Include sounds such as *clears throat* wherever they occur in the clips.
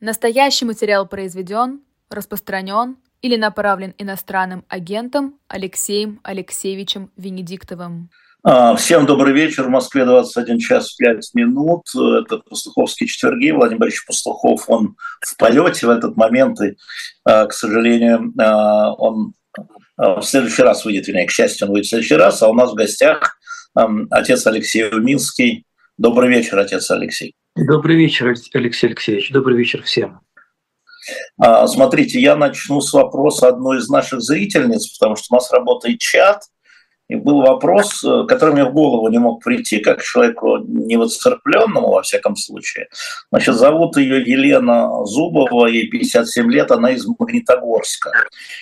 Настоящий материал произведен, распространен или направлен иностранным агентом Алексеем Алексеевичем Венедиктовым. А, всем добрый вечер. В Москве 21 час 5 минут. Это Пастуховские четверги. Владимир Борисович Пастухов, он в полете в этот момент. И, а, к сожалению, а, он в следующий раз выйдет, вернее, к счастью, он выйдет в следующий раз. А у нас в гостях отец Алексей Уминский. Добрый вечер, отец Алексей. Добрый вечер, Алексей Алексеевич. Добрый вечер всем. А, смотрите, я начну с вопроса одной из наших зрительниц, потому что у нас работает чат, и был вопрос, э, который мне в голову не мог прийти, как человеку невоцерпленному, во всяком случае. Значит, зовут ее Елена Зубова, ей 57 лет, она из Магнитогорска.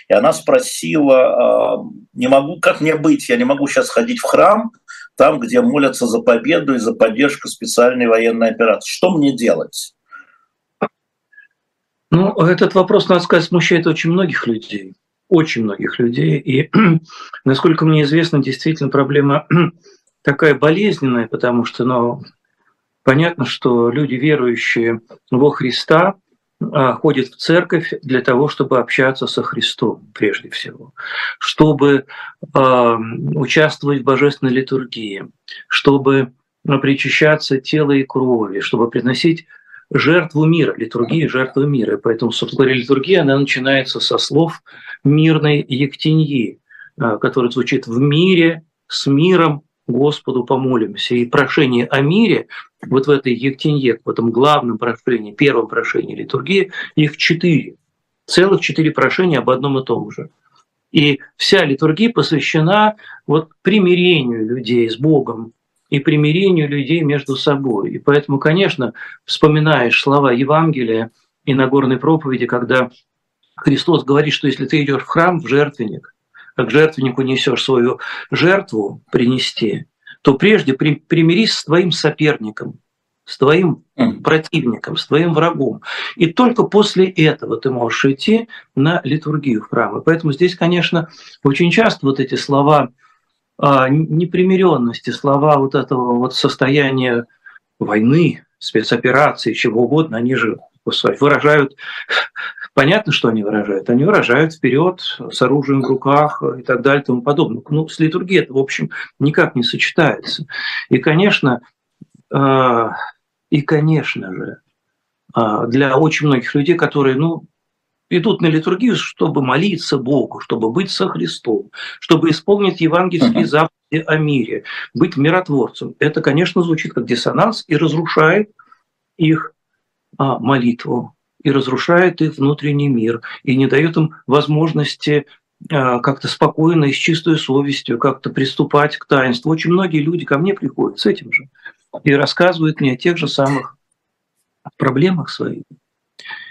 И она спросила, а, не могу, как мне быть, я не могу сейчас ходить в храм, там, где молятся за победу и за поддержку специальной военной операции. Что мне делать? Ну, этот вопрос, надо сказать, смущает очень многих людей. Очень многих людей. И, *clears throat* насколько мне известно, действительно проблема *clears throat* такая болезненная, потому что, ну, понятно, что люди, верующие во Христа, ходит в церковь для того, чтобы общаться со Христом прежде всего, чтобы э, участвовать в божественной литургии, чтобы ну, причащаться тела и крови, чтобы приносить жертву мира, литургия жертву мира. И поэтому, собственно говоря, литургия, она начинается со слов мирной Ектеньи, а, который звучит «в мире, с миром, Господу помолимся. И прошение о мире, вот в этой Ектенье, в этом главном прошении, первом прошении литургии, их четыре. Целых четыре прошения об одном и том же. И вся литургия посвящена вот примирению людей с Богом и примирению людей между собой. И поэтому, конечно, вспоминаешь слова Евангелия и Нагорной проповеди, когда Христос говорит, что если ты идешь в храм, в жертвенник, как жертвеннику несешь свою жертву принести, то прежде при, примирись с твоим соперником, с твоим противником, с твоим врагом. И только после этого ты можешь идти на литургию в храм. И поэтому здесь, конечно, очень часто вот эти слова а, непримиренности, слова вот этого вот состояния войны, спецоперации, чего угодно, они же выражают Понятно, что они выражают. Они выражают вперед с оружием в руках и так далее и тому подобное. Ну, с литургией это, в общем, никак не сочетается. И, конечно, э, и, конечно же, э, для очень многих людей, которые, ну, идут на литургию, чтобы молиться Богу, чтобы быть со Христом, чтобы исполнить евангельские заповеди о мире, быть миротворцем. Это, конечно, звучит как диссонанс и разрушает их а, молитву и разрушает их внутренний мир, и не дает им возможности а, как-то спокойно и с чистой совестью как-то приступать к таинству. Очень многие люди ко мне приходят с этим же и рассказывают мне о тех же самых проблемах своих.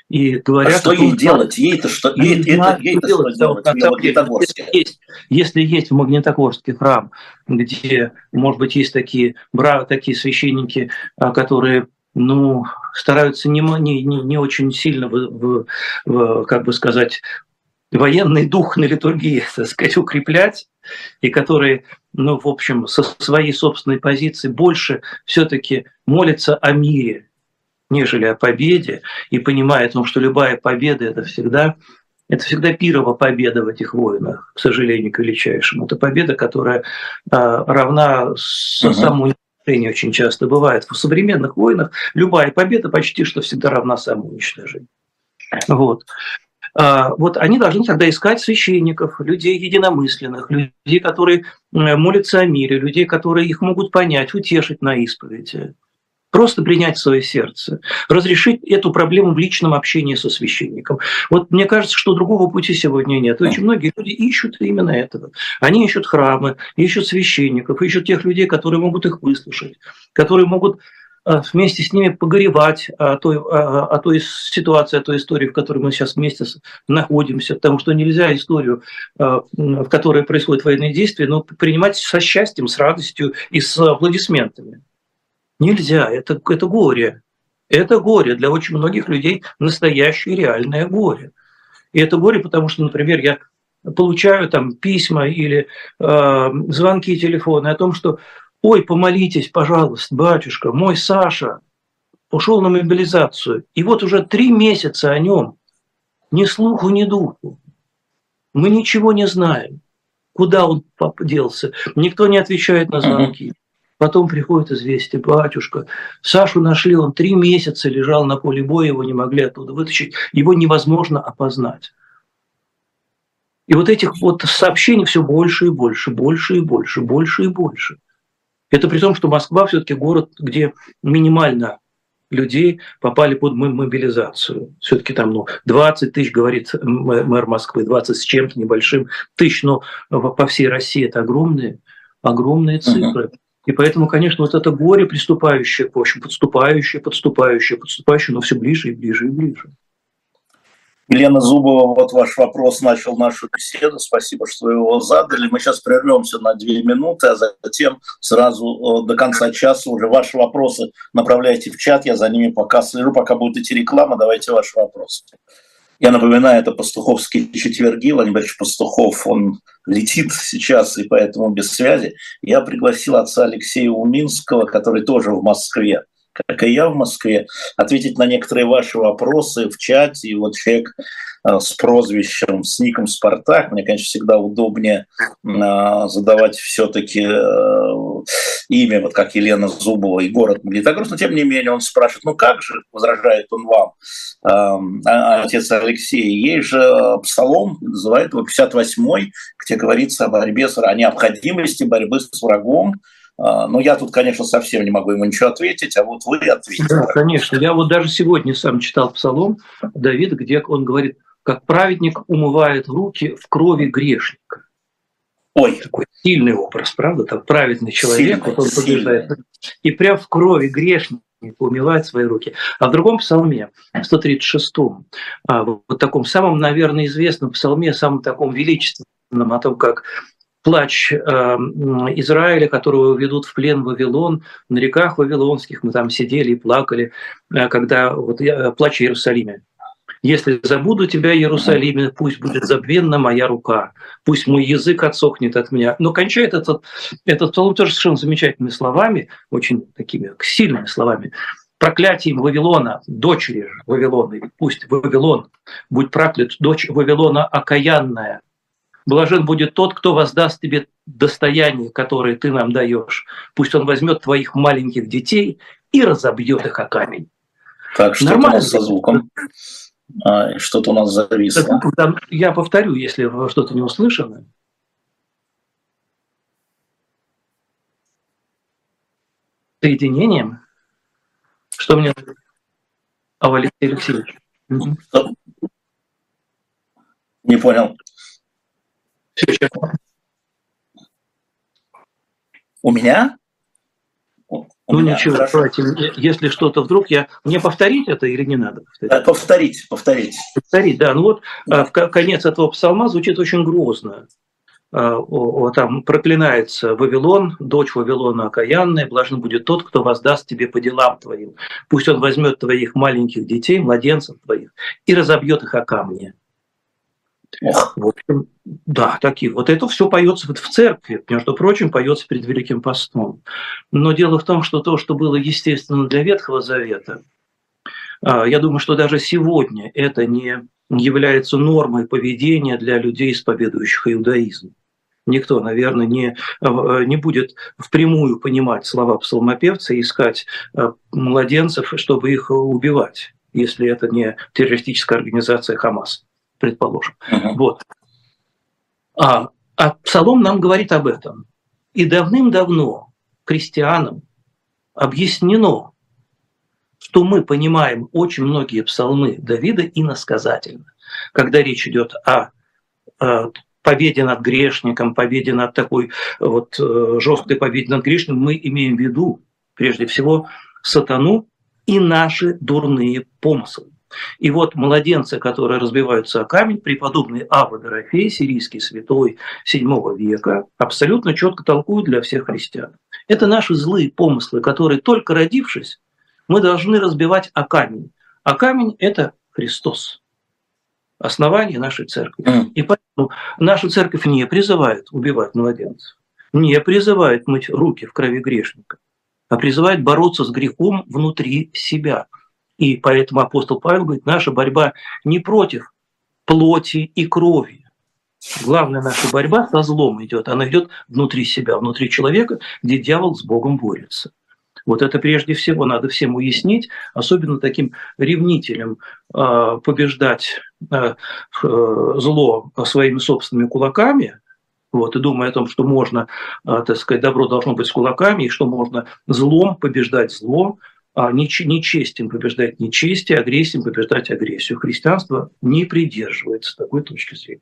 И говорят, а что ей делать? Ей-то что, ей, это, ей что делать? делать если, есть, если есть в Магнитогорске храм, где, может быть, есть такие, бра, такие священники, а, которые ну, стараются не, не, не очень сильно, в, в, в, как бы сказать, военный дух на литургии, *laughs* так сказать, укреплять, и которые, ну, в общем, со своей собственной позиции больше все-таки молятся о мире, нежели о победе, и понимая о том, что любая победа – это всегда это всегда пирова победа в этих войнах, к сожалению, к величайшему. Это победа, которая а, равна uh-huh. самому уничтожение очень часто бывает. В современных войнах любая победа почти что всегда равна самоуничтожению. Вот. А, вот они должны тогда искать священников, людей единомысленных, людей, которые молятся о мире, людей, которые их могут понять, утешить на исповеди просто принять свое сердце, разрешить эту проблему в личном общении со священником. Вот мне кажется, что другого пути сегодня нет. Очень многие люди ищут именно этого. Они ищут храмы, ищут священников, ищут тех людей, которые могут их выслушать, которые могут а, вместе с ними погоревать о той, о той ситуации, о той истории, в которой мы сейчас вместе находимся, потому что нельзя историю, а, в которой происходят военные действия, но принимать со счастьем, с радостью и с аплодисментами. Нельзя, это, это горе. Это горе для очень многих людей настоящее реальное горе. И это горе, потому что, например, я получаю там письма или э, звонки телефоны о том, что «Ой, помолитесь, пожалуйста, батюшка, мой Саша, ушел на мобилизацию. И вот уже три месяца о нем ни слуху, ни духу. Мы ничего не знаем, куда он делся. Никто не отвечает на звонки. Потом приходит известие, батюшка, Сашу нашли, он три месяца лежал на поле боя, его не могли оттуда вытащить, его невозможно опознать. И вот этих вот сообщений все больше и больше, больше и больше, больше и больше. Это при том, что Москва все-таки город, где минимально людей попали под мобилизацию. Все-таки там ну, 20 тысяч, говорит мэр Москвы, 20 с чем-то небольшим тысяч, но по всей России это огромные, огромные цифры. Uh-huh. И поэтому, конечно, вот это горе приступающее, в общем, подступающее, подступающее, подступающее, но все ближе и ближе и ближе. Елена Зубова, вот ваш вопрос начал нашу беседу. Спасибо, что его задали. Мы сейчас прервемся на две минуты, а затем сразу э, до конца часа уже ваши вопросы направляйте в чат. Я за ними пока слежу, пока будет идти реклама. Давайте ваши вопросы. Я напоминаю, это пастуховские четверги. Владимир Борисович Пастухов, он летит сейчас, и поэтому без связи. Я пригласил отца Алексея Уминского, который тоже в Москве как и я в Москве, ответить на некоторые ваши вопросы в чате. И вот человек э, с прозвищем, с ником Спартак, мне, конечно, всегда удобнее э, задавать все-таки э, имя, вот как Елена Зубова и город Магнитогорск, но тем не менее он спрашивает, ну как же, возражает он вам, а, отец Алексей, есть же псалом, называет его 58-й, где говорится о борьбе, о необходимости борьбы с врагом, а, но я тут, конечно, совсем не могу ему ничего ответить, а вот вы ответите. Да, конечно. Я вот даже сегодня сам читал псалом Давида, где он говорит, как праведник умывает руки в крови грешника. Ой. Такой сильный образ, правда? Там праведный человек, сильный, вот он побеждает. И прям в крови грешника умывает свои руки. А в другом псалме, 136-м, а, вот таком самом, наверное, известном псалме, самом таком величественном, о том, как плач э, Израиля, которого ведут в плен Вавилон, на реках Вавилонских, мы там сидели и плакали, э, когда вот я, плач Иерусалиме. Если забуду тебя, Иерусалиме, пусть будет забвенна моя рука, пусть мой язык отсохнет от меня. Но кончает этот, этот псалом тоже совершенно замечательными словами, очень такими сильными словами. Проклятием Вавилона, дочери Вавилона, пусть Вавилон, будь проклят, дочь Вавилона окаянная, Блажен будет тот, кто воздаст тебе достояние, которое ты нам даешь. Пусть он возьмет твоих маленьких детей и разобьет их о камень. Так, что нас со звуком? А, что-то у нас зависло. Я повторю, если что-то не услышано. Соединением. Что мне... А Алексей Алексеевич. Не понял. У меня? У ну меня, ничего, хорошо. давайте, если что-то вдруг я... Мне повторить это или не надо повторить? Повторить, повторить. Повторить, да. Ну вот а, в конец этого псалма звучит очень грозно. А, там проклинается Вавилон, дочь Вавилона окаянная, блажен будет тот, кто воздаст тебе по делам твоим. Пусть он возьмет твоих маленьких детей, младенцев твоих, и разобьет их о камни. В общем, да, такие. Вот это все поется в церкви, между прочим, поется перед Великим постом. Но дело в том, что то, что было естественно для Ветхого Завета, а, я думаю, что даже сегодня это не является нормой поведения для людей, исповедующих иудаизм. Никто, наверное, не, а, не будет впрямую понимать слова псалмопевца и искать а, младенцев, чтобы их убивать, если это не террористическая организация Хамас предположим. Uh-huh. Вот. А, а Псалом нам говорит об этом. И давным-давно крестьянам объяснено, что мы понимаем очень многие псалмы Давида иносказательно, когда речь идет о, о победе над грешником, победе над такой вот э, жесткой победе над грешником, мы имеем в виду прежде всего сатану и наши дурные помыслы. И вот младенцы, которые разбиваются о камень, преподобный Ава Дорофей, сирийский святой VII века, абсолютно четко толкуют для всех христиан. Это наши злые помыслы, которые только родившись, мы должны разбивать о камень. А камень – это Христос, основание нашей церкви. И поэтому наша церковь не призывает убивать младенцев, не призывает мыть руки в крови грешника. а призывает бороться с грехом внутри себя. И поэтому апостол Павел говорит, наша борьба не против плоти и крови. Главная наша борьба со злом идет, она идет внутри себя, внутри человека, где дьявол с Богом борется. Вот это прежде всего надо всем уяснить, особенно таким ревнителям э, побеждать э, э, зло своими собственными кулаками, вот, и думая о том, что можно, так сказать, добро должно быть с кулаками, и что можно злом побеждать зло, а нечестием побеждать нечестие, агрессией побеждать агрессию. Христианство не придерживается такой точки зрения.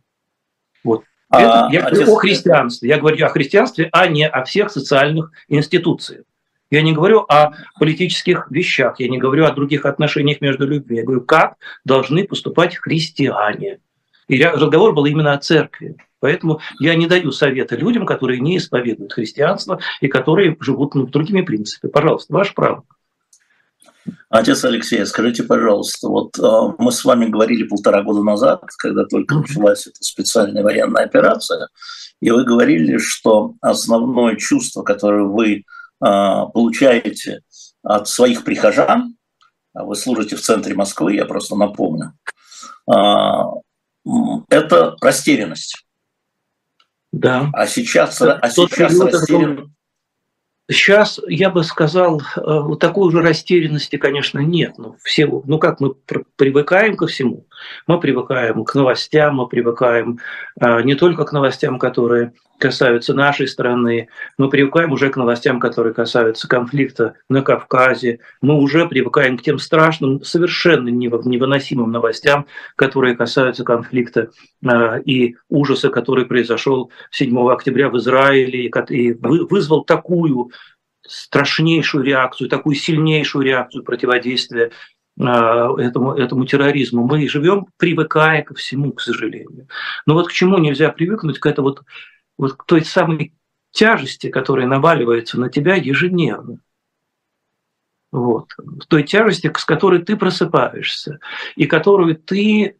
Вот. А, я говорю о христианстве. Я говорю о христианстве, а не о всех социальных институциях. Я не говорю о политических вещах, я не говорю о других отношениях между людьми. Я говорю, как должны поступать христиане. И разговор был именно о церкви. Поэтому я не даю совета людям, которые не исповедуют христианство и которые живут ну, другими принципами. Пожалуйста, ваше право. Отец Алексей, скажите, пожалуйста, вот э, мы с вами говорили полтора года назад, когда только началась эта специальная военная операция, и вы говорили, что основное чувство, которое вы э, получаете от своих прихожан, а вы служите в центре Москвы, я просто напомню, э, это растерянность. Да. А сейчас, а сейчас растерянность Сейчас я бы сказал, э, вот такой уже растерянности, конечно, нет. Ну, все, ну как мы привыкаем ко всему? Мы привыкаем к новостям, мы привыкаем э, не только к новостям, которые касаются нашей страны, мы привыкаем уже к новостям, которые касаются конфликта на Кавказе, мы уже привыкаем к тем страшным, совершенно невыносимым новостям, которые касаются конфликта э, и ужаса, который произошел 7 октября в Израиле и вызвал такую страшнейшую реакцию, такую сильнейшую реакцию противодействия этому, этому терроризму. Мы живем, привыкая ко всему, к сожалению. Но вот к чему нельзя привыкнуть, к это вот вот к той самой тяжести, которая наваливается на тебя ежедневно. Вот. Той тяжести, с которой ты просыпаешься, и которую ты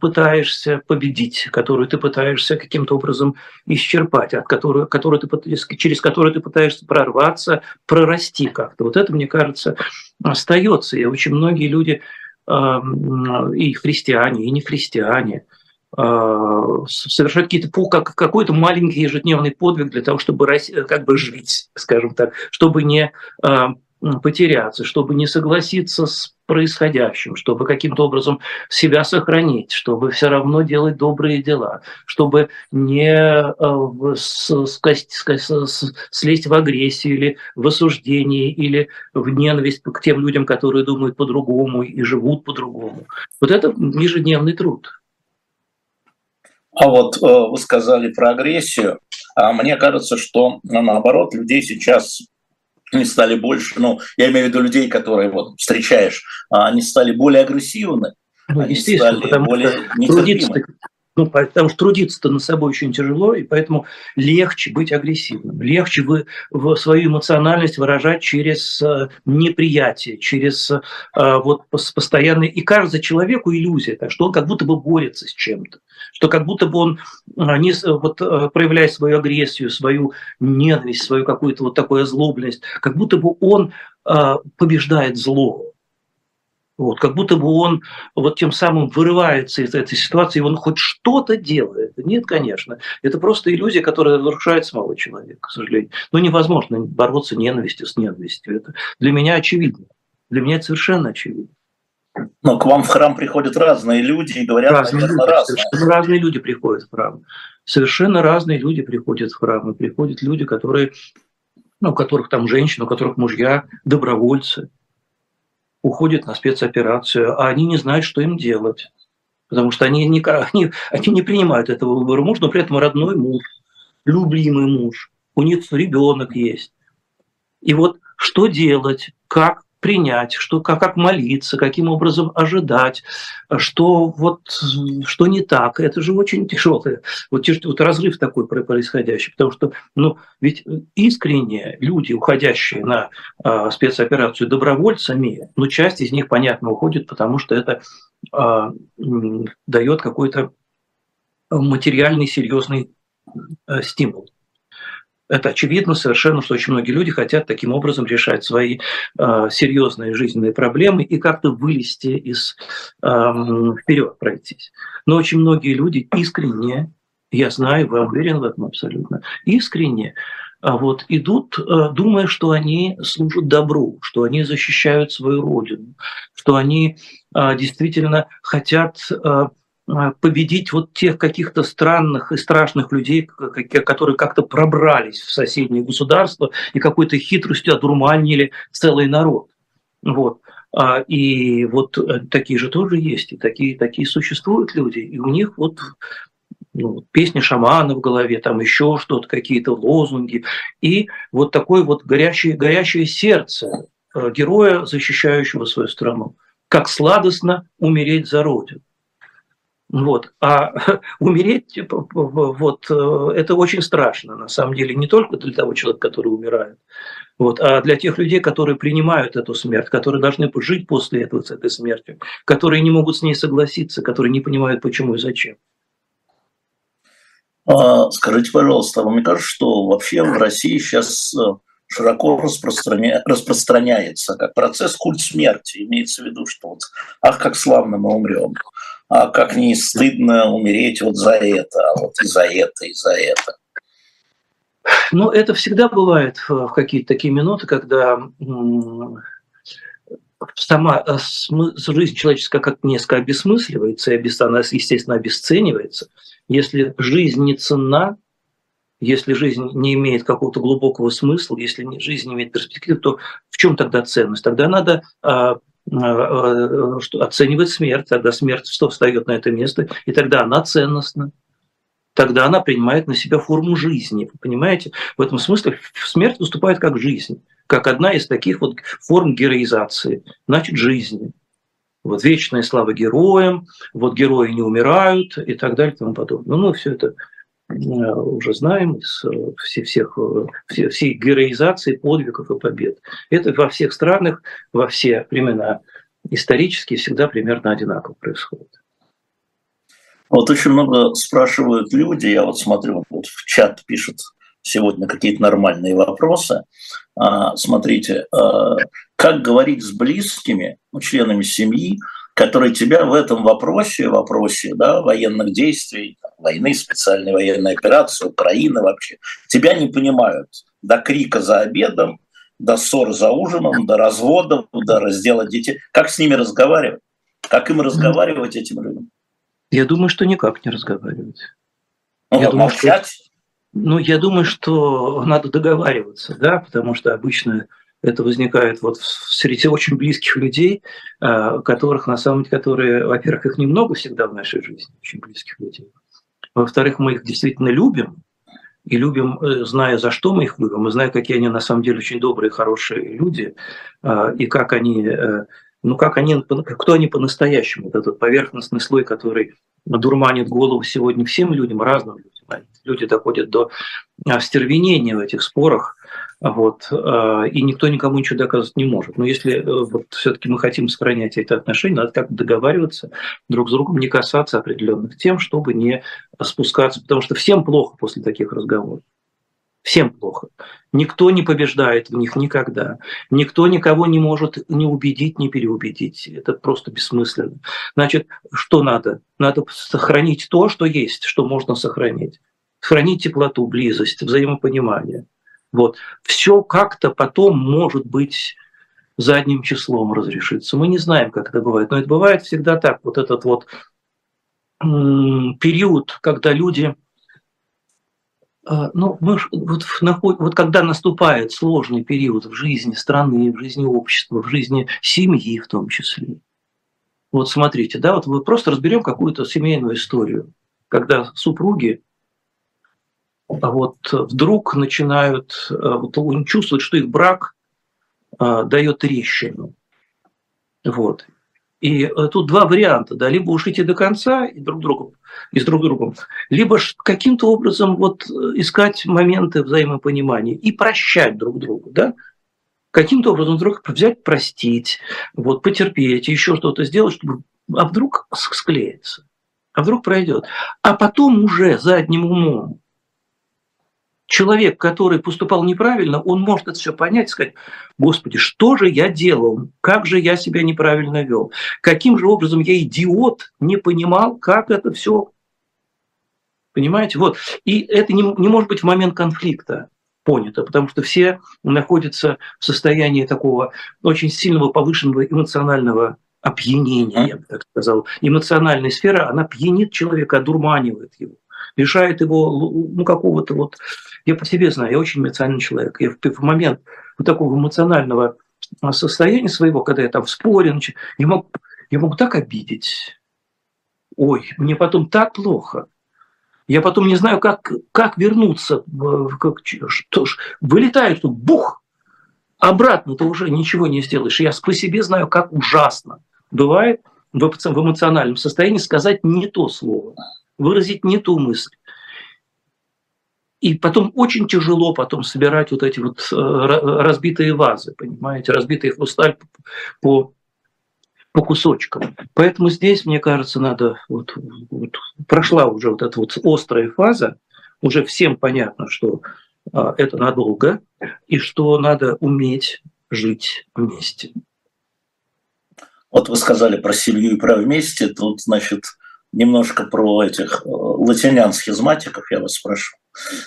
пытаешься победить, которую ты пытаешься каким-то образом исчерпать, от которой, которую ты, через которую ты пытаешься прорваться, прорасти как-то. Вот это, мне кажется, остается. И очень многие люди, и христиане, и не христиане, а, совершать какие-то как, какой-то маленький ежедневный подвиг для того, чтобы как бы жить, скажем так, чтобы не а, потеряться, чтобы не согласиться с происходящим, чтобы каким-то образом себя сохранить, чтобы все равно делать добрые дела, чтобы не э, слезть в агрессию или в осуждение или в ненависть к тем людям, которые думают по-другому и живут по-другому. Вот это ежедневный труд. А вот э, вы сказали про агрессию. А мне кажется, что ну, наоборот, людей сейчас не стали больше, ну, я имею в виду людей, которые вот встречаешь, а они стали более агрессивны, ну, они стали более нетерпимы. Ну, потому что трудиться-то над собой очень тяжело, и поэтому легче быть агрессивным, легче вы, в свою эмоциональность выражать через э, неприятие, через э, вот постоянный... И кажется человеку иллюзия, так, что он как будто бы борется с чем-то, что как будто бы он, э, не, вот, проявляя свою агрессию, свою ненависть, свою какую-то вот такую озлобленность, как будто бы он побеждает зло. Вот, как будто бы он вот тем самым вырывается из этой ситуации, и он хоть что-то делает. Нет, конечно. Это просто иллюзия, которая разрушает самого человека, к сожалению. Но невозможно бороться ненавистью с ненавистью. Это для меня очевидно. Для меня это совершенно очевидно. Но к вам в храм приходят разные люди и говорят, разные люди, разные. Совершенно разные люди приходят в храм. Совершенно разные люди приходят в храм. И приходят люди, которые, ну, у которых там женщины, у которых мужья, добровольцы – уходят на спецоперацию, а они не знают, что им делать. Потому что они не, они, они не принимают этого выбора муж, но при этом родной муж, любимый муж, у них ребенок есть. И вот что делать, как принять, что, как, как молиться, каким образом ожидать, что, вот, что не так. Это же очень тяжелое. Вот, вот разрыв такой происходящий. Потому что ну, ведь искренне люди, уходящие на э, спецоперацию добровольцами, ну, часть из них, понятно, уходит, потому что это э, дает какой-то материальный серьезный э, стимул. Это очевидно совершенно, что очень многие люди хотят таким образом решать свои э, серьезные жизненные проблемы и как-то вылезти из э, вперед пройтись. Но очень многие люди искренне, я знаю, вы уверен в этом абсолютно, искренне а вот, идут, э, думая, что они служат добру, что они защищают свою родину, что они э, действительно хотят э, победить вот тех каких-то странных и страшных людей, которые как-то пробрались в соседние государства и какой-то хитростью одурманили целый народ. Вот. А, и вот э, такие же тоже есть, и такие, такие существуют люди, и у них вот ну, песни шамана в голове, там еще что-то, какие-то лозунги, и вот такое вот горящее, горящее сердце э, героя, защищающего свою страну. Как сладостно умереть за Родину. Вот. А *laughs* умереть, типа, вот, э, это очень страшно, на самом деле, не только для того человека, который умирает, вот, а для тех людей, которые принимают эту смерть, которые должны жить после этого с этой смертью, которые не могут с ней согласиться, которые не понимают, почему и зачем. А, скажите, пожалуйста, вам не кажется, что вообще в России сейчас э, широко распространя... распространяется как процесс культ смерти? Имеется в виду, что вот, ах, как славно мы умрем а как не стыдно умереть вот за это, а вот и за это, и за это. Ну, это всегда бывает в какие-то такие минуты, когда сама э, жизнь человеческая как несколько обесмысливается, и она, естественно, обесценивается. Если жизнь не ценна, если жизнь не имеет какого-то глубокого смысла, если жизнь не имеет перспективы, то в чем тогда ценность? Тогда надо а, Э, э, что оценивает смерть, тогда смерть что встает на это место, и тогда она ценностна. Тогда она принимает на себя форму жизни. Вы понимаете? В этом смысле смерть выступает как жизнь, как одна из таких вот форм героизации, значит, жизни. Вот вечная слава героям, вот герои не умирают и так далее и тому подобное. Ну, мы все это уже знаем из всех, всех, всей героизации подвигов и побед. Это во всех странах, во все времена исторически всегда примерно одинаково происходит. Вот очень много спрашивают люди, я вот смотрю, вот в чат пишут сегодня какие-то нормальные вопросы. А, смотрите, как говорить с близкими, ну, членами семьи, которые тебя в этом вопросе, вопросе да, военных действий, войны, специальной военной операции, Украины вообще, тебя не понимают до крика за обедом, до ссор за ужином, до разводов, до раздела детей. Как с ними разговаривать? Как им разговаривать этим людям? Я думаю, что никак не разговаривать. Ну, я думаю, молчать? Что, ну, я думаю, что надо договариваться, да, потому что обычно это возникает вот среди очень близких людей, а, которых на самом деле, которые, во-первых, их немного всегда в нашей жизни, очень близких людей. Во-вторых, мы их действительно любим, и любим, э, зная, за что мы их любим, мы знаем, какие они на самом деле очень добрые, хорошие люди, а, и как они, э, ну как они, кто они по-настоящему, вот этот поверхностный слой, который дурманит голову сегодня всем людям, разным людям. Люди доходят до остервенения в этих спорах, вот, э, и никто никому ничего доказывать не может. Но если э, вот, все-таки мы хотим сохранять эти отношения, надо как-то договариваться друг с другом, не касаться определенных тем, чтобы не спускаться, потому что всем плохо после таких разговоров. Всем плохо. Никто не побеждает в них никогда. Никто никого не может ни убедить, ни переубедить. Это просто бессмысленно. Значит, что надо? Надо сохранить то, что есть, что можно сохранить. Сохранить теплоту, близость, взаимопонимание. Вот. Все как-то потом может быть задним числом разрешится. Мы не знаем, как это бывает, но это бывает всегда так. Вот этот вот период, когда люди, ну, мы, вот, вот когда наступает сложный период в жизни страны, в жизни общества, в жизни семьи в том числе. Вот смотрите, да, вот мы просто разберем какую-то семейную историю, когда супруги а вот вдруг начинают э, вот, чувствовать, что их брак а, дает трещину. Вот. И э, тут два варианта, да, либо уж идти до конца и друг другу, и с друг другом, либо каким-то образом вот искать моменты взаимопонимания и прощать друг другу, да, каким-то образом вдруг взять, простить, вот, потерпеть, еще что-то сделать, чтобы, а вдруг склеится, а вдруг пройдет. А потом уже задним умом человек, который поступал неправильно, он может это все понять и сказать, Господи, что же я делал? Как же я себя неправильно вел? Каким же образом я идиот не понимал, как это все Понимаете? Вот. И это не, не может быть в момент конфликта понято, потому что все находятся в состоянии такого очень сильного повышенного эмоционального опьянения, я бы так сказал. Эмоциональная сфера, она пьянит человека, одурманивает его, лишает его ну, какого-то вот... Я по себе знаю, я очень эмоциональный человек. Я в, момент вот такого эмоционального состояния своего, когда я там в споре, я мог, я мог так обидеть. Ой, мне потом так плохо. Я потом не знаю, как, как вернуться. Как, что ж, вылетает, что бух, обратно ты уже ничего не сделаешь. Я по себе знаю, как ужасно бывает в эмоциональном состоянии сказать не то слово, выразить не ту мысль. И потом очень тяжело потом собирать вот эти вот э, разбитые вазы, понимаете, разбитые хрусталь по по кусочкам. Поэтому здесь, мне кажется, надо, вот, вот прошла уже вот эта вот острая фаза, уже всем понятно, что а, это надолго, и что надо уметь жить вместе. Вот вы сказали про семью и про вместе, тут, значит, немножко про этих э, латинян схизматиков я вас спрошу.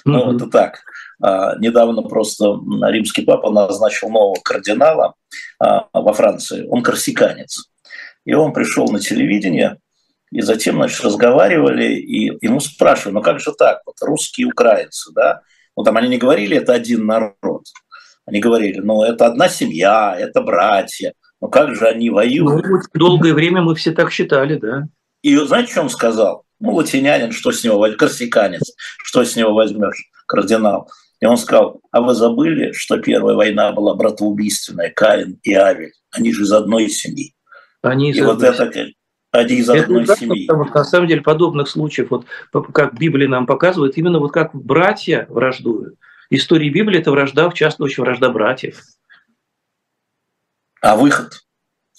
Ну, mm-hmm. это так. А, недавно просто римский папа назначил нового кардинала а, во Франции. Он корсиканец. И он пришел на телевидение, и затем, значит, разговаривали, и ему спрашивали, ну как же так, вот русские украинцы, да? Ну там они не говорили, это один народ. Они говорили, ну это одна семья, это братья. Ну как же они воюют? Ну, долгое время мы все так считали, да. И знаете, что он сказал? Ну, латинянин, что с него возьмешь, корсиканец, что с него возьмешь, кардинал. И он сказал, а вы забыли, что первая война была братоубийственная, Каин и Авель? Они же из одной семьи. Они из и вот это они из одной это семьи. Потому что, на самом деле подобных случаев, вот как Библия нам показывает, именно вот как братья враждуют. История Библии – это вражда, в частности, вражда братьев. А выход?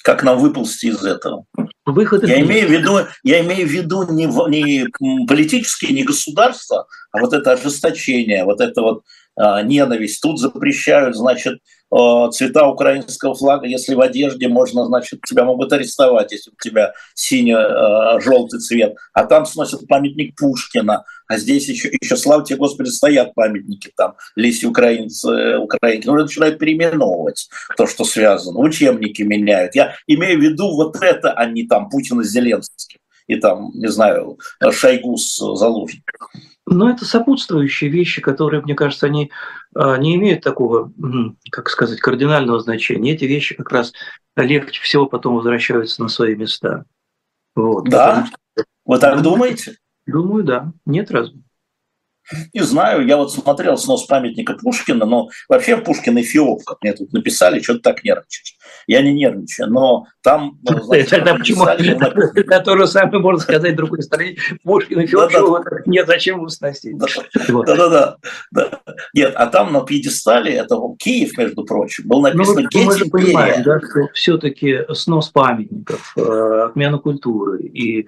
Как нам выползти из этого? Выход я, имею в виду, я имею в виду не, не политические, не государства, а вот это ожесточение, вот это вот а, ненависть. Тут запрещают, значит, цвета украинского флага, если в одежде можно, значит, тебя могут арестовать, если у тебя синий-желтый э, цвет, а там сносят памятник Пушкина, а здесь еще, еще слава тебе, Господи, стоят памятники там, лиси украинцы, э, украинки, ну, начинают переименовывать то, что связано, учебники меняют. Я имею в виду вот это, а не там Путина с Зеленским и там, не знаю, Шойгу с Залужным. Но это сопутствующие вещи, которые, мне кажется, они а, не имеют такого, как сказать, кардинального значения. Эти вещи как раз легче всего потом возвращаются на свои места. Вот, да? Что... Вы так думаете? Думаю, да. Нет разве? Не знаю, я вот смотрел снос памятника Пушкина, но вообще Пушкин эфиоп, как мне тут написали, что-то так нервничаешь. Я не нервничаю, но там... Э, значит, Тогда почему? *laughs* *laughs* Это то же самое можно сказать в другой стороне. Пушкин эфиоп, нет, зачем его сносить? *laughs* Да-да-да. Нет, а там на пьедестале, это Киев, между прочим, был написано ну, Мы же понимаем, да, что все-таки снос памятников, э, отмена культуры и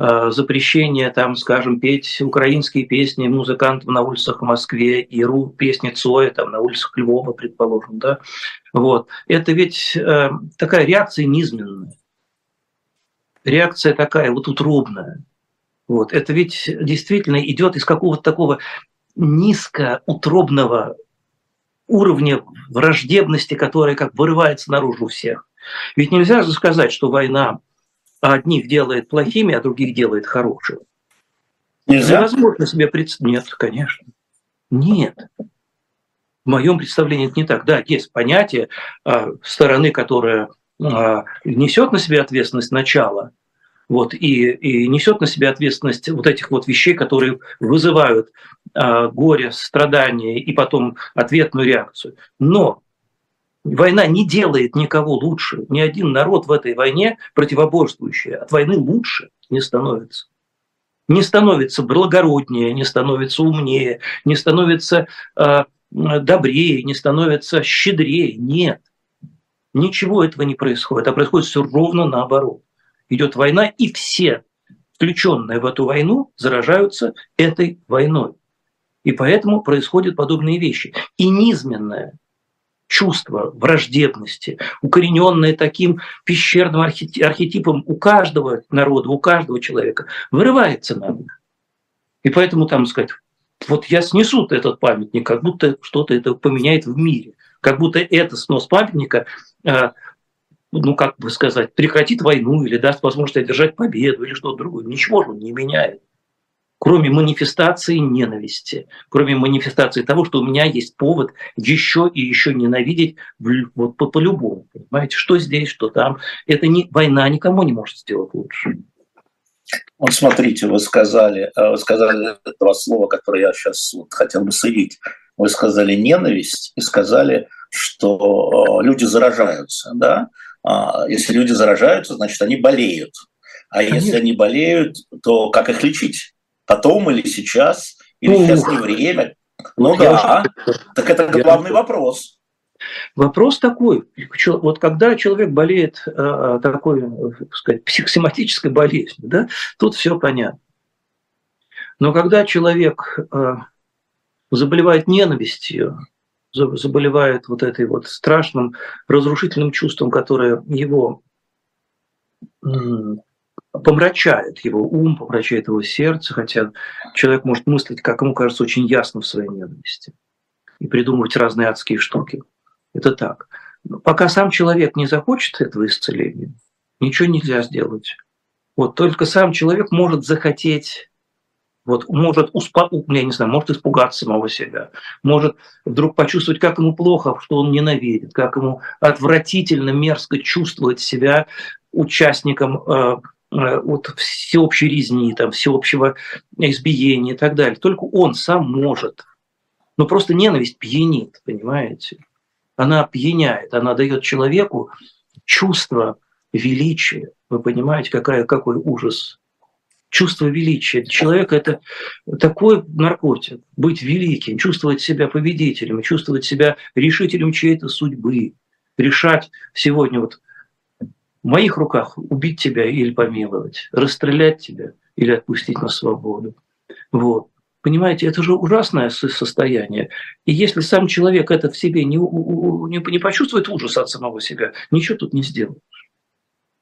запрещение, там, скажем, петь украинские песни музыкантам на улицах в Москве и ру, песни Цоя там, на улицах Львова, предположим. Да? Вот. Это ведь э, такая реакция низменная. Реакция такая вот утробная. Вот. Это ведь действительно идет из какого-то такого низкоутробного уровня враждебности, которая как вырывается наружу всех. Ведь нельзя же сказать, что война а одних делает плохими, а других делает хорошими. Нельзя? Невозможно себе представить. Нет, конечно. Нет. В моем представлении это не так. Да, есть понятие э, стороны, которая э, несет на себе ответственность начала, вот, и, и несет на себе ответственность вот этих вот вещей, которые вызывают э, горе, страдания и потом ответную реакцию. Но Война не делает никого лучше. Ни один народ в этой войне противоборствующий от войны лучше не становится. Не становится благороднее, не становится умнее, не становится э, добрее, не становится щедрее. Нет. Ничего этого не происходит. А происходит все ровно наоборот. Идет война, и все, включенные в эту войну, заражаются этой войной. И поэтому происходят подобные вещи. И низменное чувство враждебности, укорененное таким пещерным архетипом у каждого народа, у каждого человека, вырывается наружу. И поэтому там сказать, вот я снесу этот памятник, как будто что-то это поменяет в мире, как будто это снос памятника а, ну, как бы сказать, прекратит войну или даст возможность одержать победу или что-то другое. Ничего он не меняет кроме манифестации ненависти, кроме манифестации того, что у меня есть повод еще и еще ненавидеть вот по, по-любому. Понимаете, что здесь, что там. Это не, война никому не может сделать лучше. Вот смотрите, вы сказали, э, вы сказали два слова, которые я сейчас вот хотел бы соединить. Вы сказали ненависть и сказали, что э, люди заражаются. Да? А если люди заражаются, значит, они болеют. А Конечно. если они болеют, то как их лечить? Потом или сейчас, или ну, сейчас не время. Ну да, так это главный вопрос. Вопрос такой, вот когда человек болеет э, такой, так сказать, психосоматической болезнью, да, тут все понятно. Но когда человек э, заболевает ненавистью, заболевает вот этой вот страшным разрушительным чувством, которое его помрачает его ум, помрачает его сердце, хотя человек может мыслить, как ему кажется, очень ясно в своей ненависти и придумывать разные адские штуки. Это так. Но пока сам человек не захочет этого исцеления, ничего нельзя сделать. Вот только сам человек может захотеть, вот может успо... я не знаю, может испугаться самого себя, может вдруг почувствовать, как ему плохо, что он ненавидит, как ему отвратительно, мерзко чувствовать себя участником Э, от всеобщей резни, там, всеобщего избиения и так далее. Только он сам может. Но просто ненависть пьянит, понимаете? Она пьяняет, она дает человеку чувство величия. Вы понимаете, какая, какой ужас? Чувство величия. Для человека это такой наркотик. Быть великим, чувствовать себя победителем, чувствовать себя решителем чьей-то судьбы. Решать сегодня вот в моих руках убить тебя или помиловать, расстрелять тебя или отпустить на свободу. Вот. Понимаете, это же ужасное состояние. И если сам человек это в себе не, не, не почувствует ужас от самого себя, ничего тут не сделает.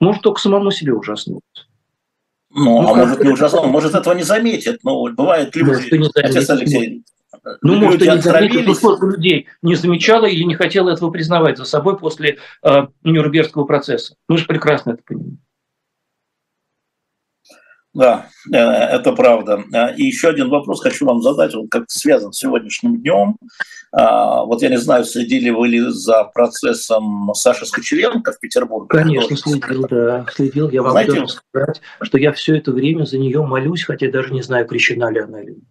Может только самому себе ужаснуть. Ну, ну а может не ужасно, может этого не заметит. Но бывает люди, отец Алексей, ну, Люди может, и не заметил, сколько людей не замечало или не хотело этого признавать за собой после э, Нюрнбергского процесса. Мы же прекрасно это понимаем. Да, э, это правда. Э, и еще один вопрос хочу вам задать, он как связан с сегодняшним днем. А, вот я не знаю, следили вы ли за процессом Саши Скочеленко в Петербурге? Конечно, следил, да, следил. Я вам Знаете, должен сказать, что я все это время за нее молюсь, хотя даже не знаю, крещена ли она или нет.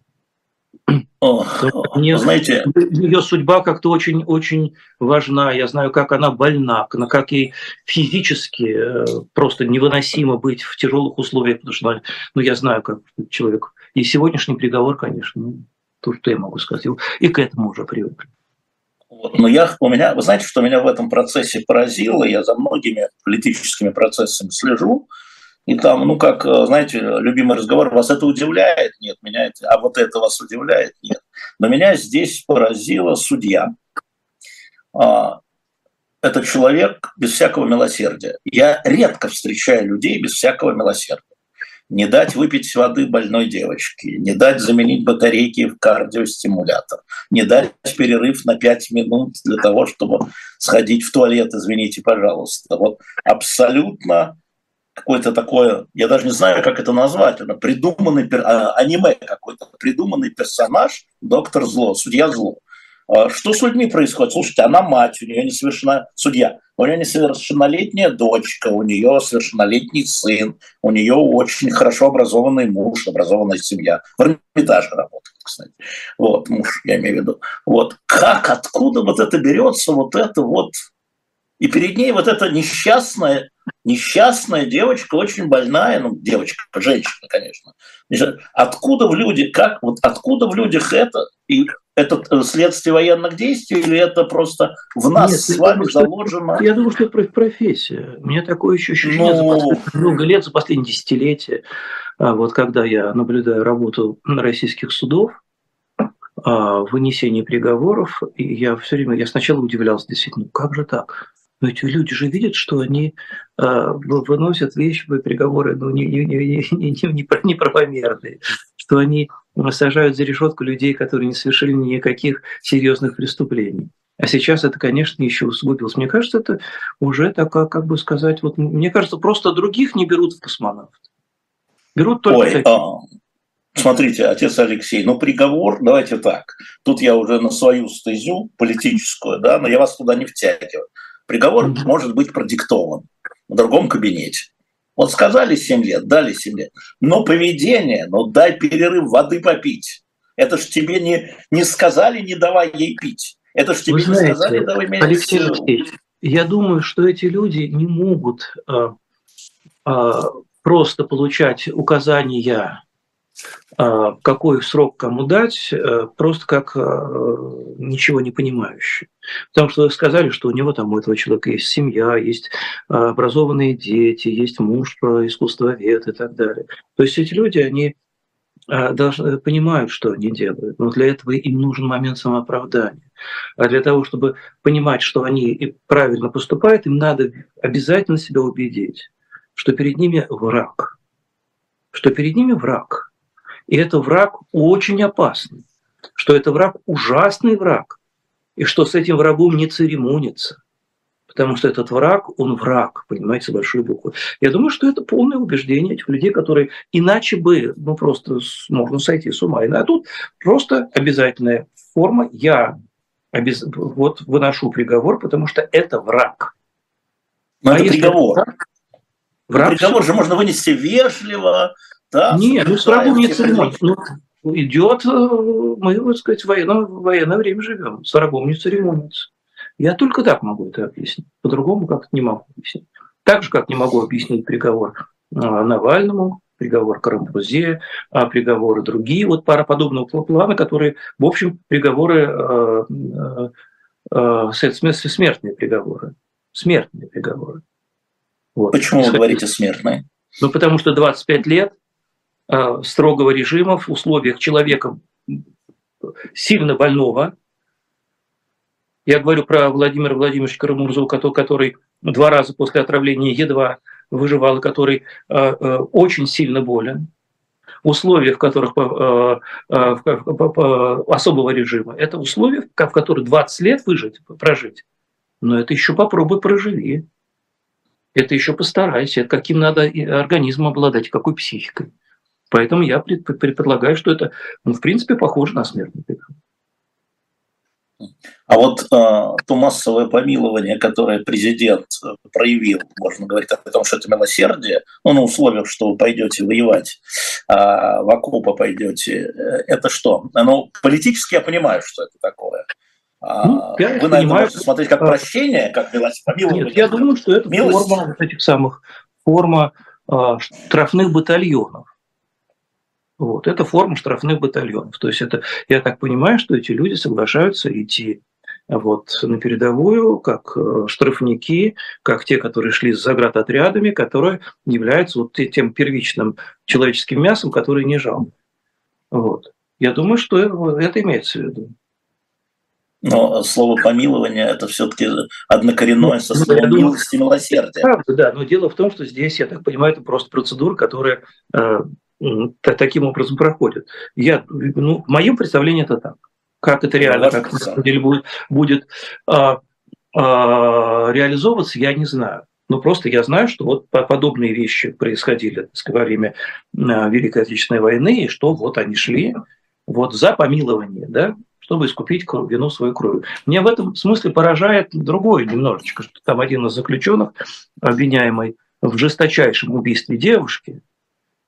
Мне, знаете, ее судьба как-то очень, очень важна. Я знаю, как она больна, как ей физически э, просто невыносимо быть в тяжелых условиях, потому что, ну, я знаю, как человек. И сегодняшний приговор, конечно, ну, то, что я могу сказать, и к этому уже привык. Вот. Но я, у меня, вы знаете, что меня в этом процессе поразило? Я за многими политическими процессами слежу. И там, ну как, э, знаете, любимый разговор, вас это удивляет? Нет, меня это, а вот это вас удивляет? Нет. Но меня здесь поразила судья. А, это человек без всякого милосердия. Я редко встречаю людей без всякого милосердия. Не дать выпить воды больной девочке, не дать заменить батарейки в кардиостимулятор, не дать перерыв на 5 минут для того, чтобы сходить в туалет, извините, пожалуйста. Вот абсолютно какое-то такое, я даже не знаю, как это назвать, это придуманный, а, аниме какой-то, придуманный персонаж, доктор зло, судья зло. А, что с людьми происходит? Слушайте, она мать, у нее несовершенна судья, у нее несовершеннолетняя дочка, у нее совершеннолетний сын, у нее очень хорошо образованный муж, образованная семья. В Эрмитаже работает, кстати. Вот, муж, я имею в виду. Вот, как, откуда вот это берется, вот это вот и перед ней вот эта несчастная, несчастная девочка, очень больная, ну, девочка, женщина, конечно. Откуда в люди, как, вот откуда в людях это? И это э, следствие военных действий или это просто в нас Нет, с вами думаю, заложено? Что, я думаю, что это профессия. У меня такое еще ощущение ну... за много лет, за последние десятилетия, а вот когда я наблюдаю работу российских судов, вынесении приговоров, и я все время, я сначала удивлялся, действительно, ну как же так? Но эти люди же видят, что они э, выносят вещи, приговоры ну, не, не, не, не, не, неправомерные, что они сажают за решетку людей, которые не совершили никаких серьезных преступлений. А сейчас это, конечно, еще усугубилось. Мне кажется, это уже такая, как бы сказать, вот мне кажется, просто других не берут в космонавт. Берут только Ой, таких. А, смотрите, отец Алексей, ну приговор, давайте так. Тут я уже на свою стезю политическую, да, но я вас туда не втягиваю. Приговор может быть продиктован в другом кабинете. Вот сказали 7 лет, дали 7 лет. Но поведение, ну дай перерыв воды попить. Это ж тебе не, не сказали, не давай ей пить. Это ж тебе Вы знаете, не сказали, давай менять Алексей Алексеевич, я думаю, что эти люди не могут э, э, просто получать указания а, какой срок кому дать, э, просто как э, ничего не понимающий. Потому что вы сказали, что у него там у этого человека есть семья, есть образованные дети, есть муж, искусствовед и так далее. То есть эти люди, они а, должны, понимают, что они делают, но для этого им нужен момент самооправдания. А для того, чтобы понимать, что они правильно поступают, им надо обязательно себя убедить, что перед ними враг. Что перед ними враг – и это враг очень опасный, что это враг ужасный враг, и что с этим врагом не церемонится. Потому что этот враг, он враг, понимаете, большой буквы. Я думаю, что это полное убеждение этих людей, которые иначе бы, ну просто можно сойти с ума. А тут просто обязательная форма. Я обез... вот выношу приговор, потому что это враг. Но а это приговор. Враг, враг приговор же можно вынести вежливо, да, Нет, ну с врагом не церемонится. Ну, идет, э, мы, так сказать, в военное, в военное время живем, с врагом не церемонится. Я только так могу это объяснить. По-другому как-то не могу объяснить. Так же, как не могу объяснить приговор э, Навальному, приговор Карамбузе, а приговоры другие, вот пара подобного плана, которые, в общем, приговоры, э, э, э, смертные приговоры. Смертные приговоры. Вот. Почему вы говорите смертные? Ну, потому что 25 лет строгого режима в условиях человека сильно больного. Я говорю про Владимира Владимировича Карамурзова, который два раза после отравления едва выживал, который э, э, очень сильно болен. Условия, в которых особого режима, это условия, в которых 20 лет выжить, прожить. Но это еще попробуй проживи. Это еще постарайся. Каким надо организмом обладать, какой психикой. Поэтому я предполагаю, что это, ну, в принципе, похоже на смертный приговор. А вот э, то массовое помилование, которое президент э, проявил, можно говорить о том, что это милосердие, ну, на условиях, что вы пойдете воевать, э, в окопы пойдете, э, это что? Ну, политически я понимаю, что это такое. А, ну, я вы на это можете смотреть как прощение, как помилование? Нет, я думаю, что это Милость. форма этих самых, форма э, штрафных батальонов. Вот. Это форма штрафных батальонов. То есть это, я так понимаю, что эти люди соглашаются идти вот, на передовую, как э, штрафники, как те, которые шли с заградотрядами, которые являются вот тем первичным человеческим мясом, который не жалко. Вот. Я думаю, что это имеется в виду. Но слово помилование это все-таки однокоренное со ну, словом милости и милосердия. Правда, да, но дело в том, что здесь, я так понимаю, это просто процедура, которая э, таким образом проходит. Я, ну, в моем представлении это так. Как это реально, как на самом деле будет, будет а, а, реализовываться, я не знаю. Но просто я знаю, что вот подобные вещи происходили сказать, во время а, Великой Отечественной войны, и что вот они шли вот за помилование, да, чтобы искупить вину свою кровью. Мне в этом смысле поражает другое немножечко, что там один из заключенных, обвиняемый в жесточайшем убийстве девушки,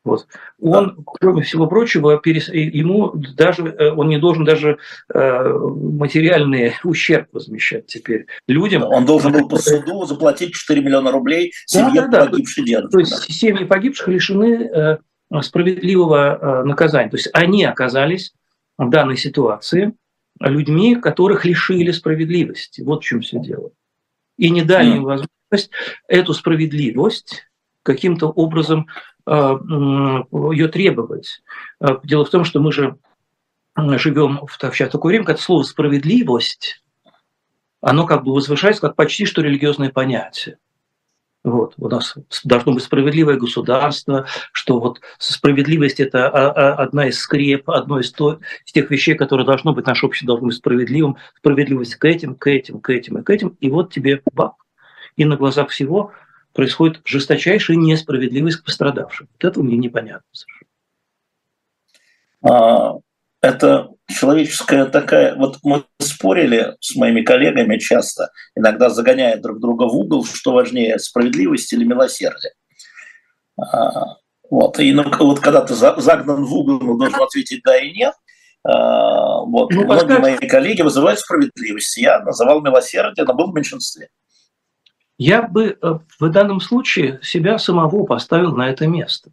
вот. Он, кроме всего прочего, перес... ему даже э, он не должен даже э, материальный ущерб возмещать теперь людям. Он должен был по суду заплатить 4 миллиона рублей семье да, да, погибшей дедушки. То есть да. семьи погибших лишены э, справедливого наказания. То есть они оказались в данной ситуации людьми, которых лишили справедливости. Вот в чем все дело. И не дали им возможность эту справедливость каким-то образом Э, ее требовать. Э, дело в том, что мы же живем в сейчас такое время, когда слово «справедливость», оно как бы возвышается как почти что религиозное понятие. Вот, у нас должно быть справедливое государство, что вот справедливость – это одна из скреп, одно из, то, из тех вещей, которые должно быть, наше общество должно быть справедливым, справедливость к этим, к этим, к этим и к этим, и вот тебе бах. И на глазах всего происходит жесточайшая несправедливость к пострадавшим. Вот это мне непонятно совершенно. А, это человеческая такая... Вот мы спорили с моими коллегами часто, иногда загоняя друг друга в угол, что важнее, справедливость или милосердие. А, вот, и ну, вот когда ты загнан в угол, ну, должен ответить да и нет. А, вот. Ну, Многие мои коллеги вызывают справедливость. Я называл милосердие, но был в меньшинстве. Я бы э, в данном случае себя самого поставил на это место.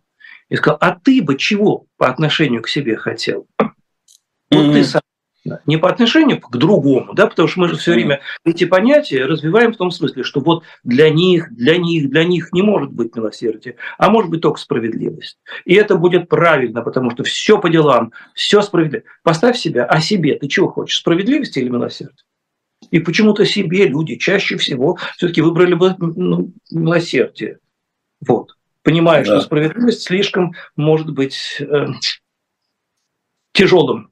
И сказал, а ты бы чего по отношению к себе хотел? Вот mm-hmm. ты сам не по отношению к другому, да, потому что мы же все время эти понятия развиваем в том смысле, что вот для них, для них, для них не может быть милосердие, а может быть только справедливость. И это будет правильно, потому что все по делам, все справедливо. Поставь себя, а себе ты чего хочешь, справедливости или милосердия? И почему-то себе люди чаще всего все-таки выбрали бы ну, милосердие. Вот. Понимая, да. что справедливость слишком может быть э, тяжелым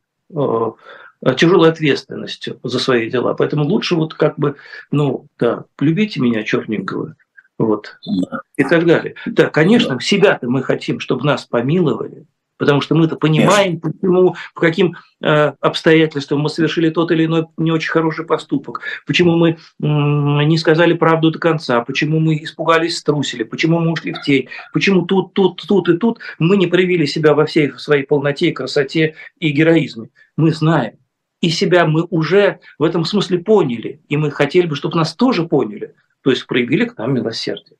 Э, тяжелой ответственностью за свои дела. Поэтому лучше вот как бы, ну, да, любите меня, черненького, вот, и так далее. Да, конечно, себя-то мы хотим, чтобы нас помиловали, потому что мы-то понимаем, почему, по каким э, обстоятельствам мы совершили тот или иной не очень хороший поступок, почему мы э, не сказали правду до конца, почему мы испугались, струсили, почему мы ушли в тень, почему тут, тут, тут и тут мы не проявили себя во всей своей полноте, красоте и героизме. Мы знаем. И себя мы уже в этом смысле поняли, и мы хотели бы, чтобы нас тоже поняли, то есть проявили к нам милосердие.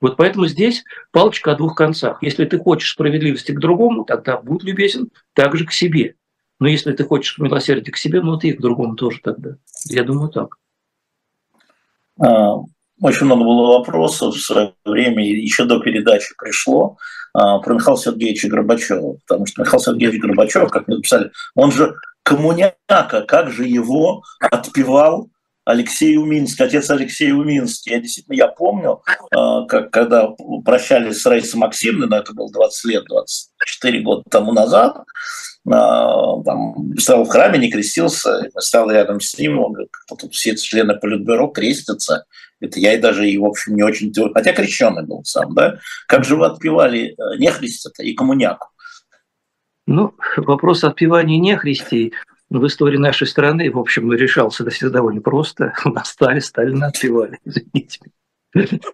Вот поэтому здесь палочка о двух концах. Если ты хочешь справедливости к другому, тогда будь любезен также к себе. Но если ты хочешь милосердия к себе, ну ты и к другому тоже тогда. Я думаю так. А, очень много было вопросов в свое время, еще до передачи пришло а, про Михаила Сергеевича Горбачева. Потому что Михаил Сергеевич Горбачев, как мы написали, он же коммуняка, как же его отпевал Алексей Уминский, отец Алексей Уминский. Я действительно, я помню, а, как, когда прощались с Раисой Максимовной, но это было 20 лет, 24 года тому назад, а, там, стоял в храме, не крестился, стал рядом с ним, он говорит, тут все члены Политбюро крестятся. Это я и даже, и, в общем, не очень... Хотя крещенный был сам, да? Как же вы отпевали э, нехриста и коммуняку? Ну, вопрос отпевания нехристей в истории нашей страны, в общем, решался это довольно просто. *laughs* Настали, Сталина отпевали, *laughs* извините.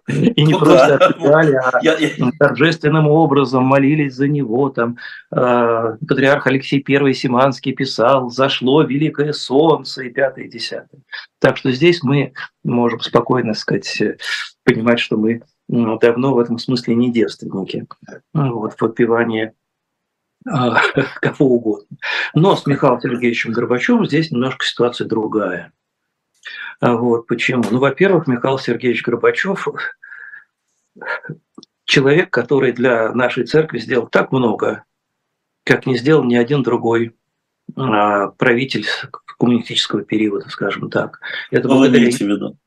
И не ну, просто да. отпевали, а я, я... торжественным образом молились за него. Там э, патриарх Алексей I Симанский писал «Зашло великое солнце» и пятое, и десятое. Так что здесь мы можем спокойно сказать, понимать, что мы давно в этом смысле не девственники. Вот, а, *laughs* кого угодно. Но с Михаилом Сергеевичем Горбачевым здесь немножко ситуация другая. А вот почему? Ну, во-первых, Михаил Сергеевич Горбачев человек, который для нашей церкви сделал так много, как не сделал ни один другой а, правитель коммунистического периода, скажем так. Это благодаря... в виду?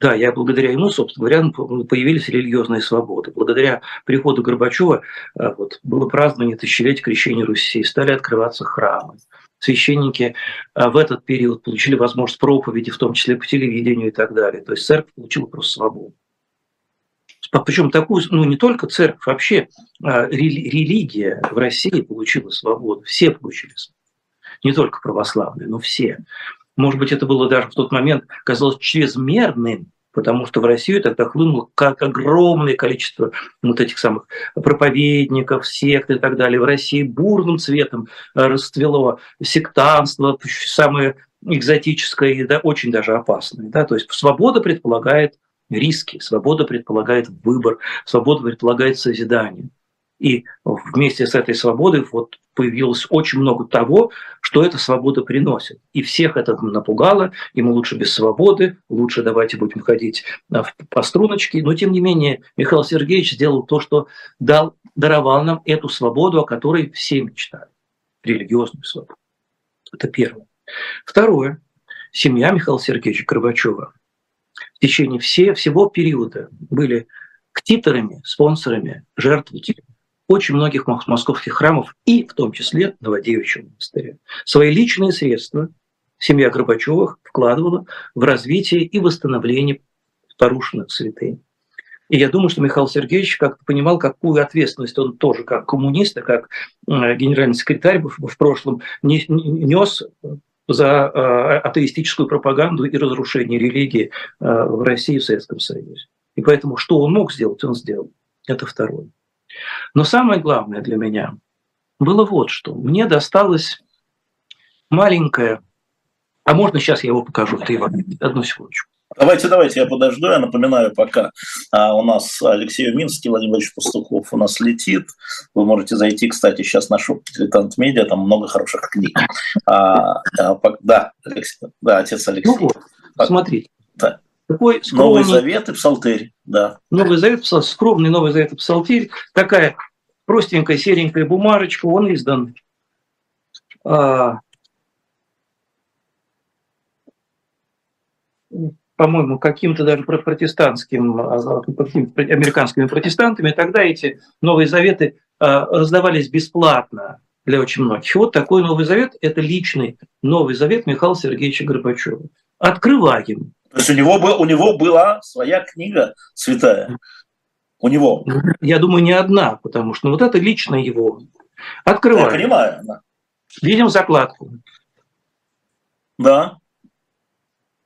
Да, я благодаря ему, собственно говоря, появились религиозные свободы. Благодаря приходу Горбачева э, вот, было празднование тысячелетия крещения Руси, стали открываться храмы. Священники э, в этот период получили возможность проповеди, в том числе по телевидению и так далее. То есть церковь получила просто свободу. Причем такую, ну не только церковь, вообще э, религия в России получила свободу. Все получили свободу. Не только православные, но все. Может быть, это было даже в тот момент казалось чрезмерным, потому что в Россию тогда хлынуло как огромное количество вот этих самых проповедников, сект и так далее. В России бурным цветом расцвело сектанство, самое экзотическое и да, очень даже опасное. Да? То есть свобода предполагает риски, свобода предполагает выбор, свобода предполагает созидание. И вместе с этой свободой вот появилось очень много того, что эта свобода приносит. И всех это напугало, ему лучше без свободы, лучше давайте будем ходить а, по струночке. Но тем не менее Михаил Сергеевич сделал то, что дал, даровал нам эту свободу, о которой все мечтали, религиозную свободу. Это первое. Второе. Семья Михаила Сергеевича Горбачева в течение все, всего периода были ктиторами, спонсорами, жертвователями очень многих московских храмов и в том числе Новодевичьего монастыря. Свои личные средства семья Горбачевых вкладывала в развитие и восстановление порушенных святынь. И я думаю, что Михаил Сергеевич как-то понимал, какую ответственность он тоже как коммунист, а как э, генеральный секретарь в прошлом нес за э, атеистическую пропаганду и разрушение религии э, в России и в Советском Союзе. И поэтому, что он мог сделать, он сделал. Это второе. Но самое главное для меня было вот что. Мне досталось маленькое, а можно сейчас я его покажу, это Иван, одну секундочку. Давайте, давайте, я подожду. Я напоминаю, пока а, у нас Алексей Минский, Владимир Пастухов у нас летит. Вы можете зайти, кстати, сейчас на шоп «Дилетант Медиа», там много хороших книг. А, а, да, Алексей, да, отец Алексей. Ну вот, смотрите. Да. Такой скромный, Новый Завет и Псалтырь, да. Новый Завет, скромный Новый Завет и Псалтырь. Такая простенькая серенькая бумажечка, он издан а, по-моему, каким-то даже протестантским, а, какими американскими протестантами, тогда эти Новые Заветы а, раздавались бесплатно для очень многих. вот такой Новый Завет – это личный Новый Завет Михаила Сергеевича Горбачева. Открываем. То есть у него, был, у него была своя книга святая. У него. Я думаю, не одна, потому что ну, вот это лично его. Открываем. Я понимаю. Да. Видим закладку. Да.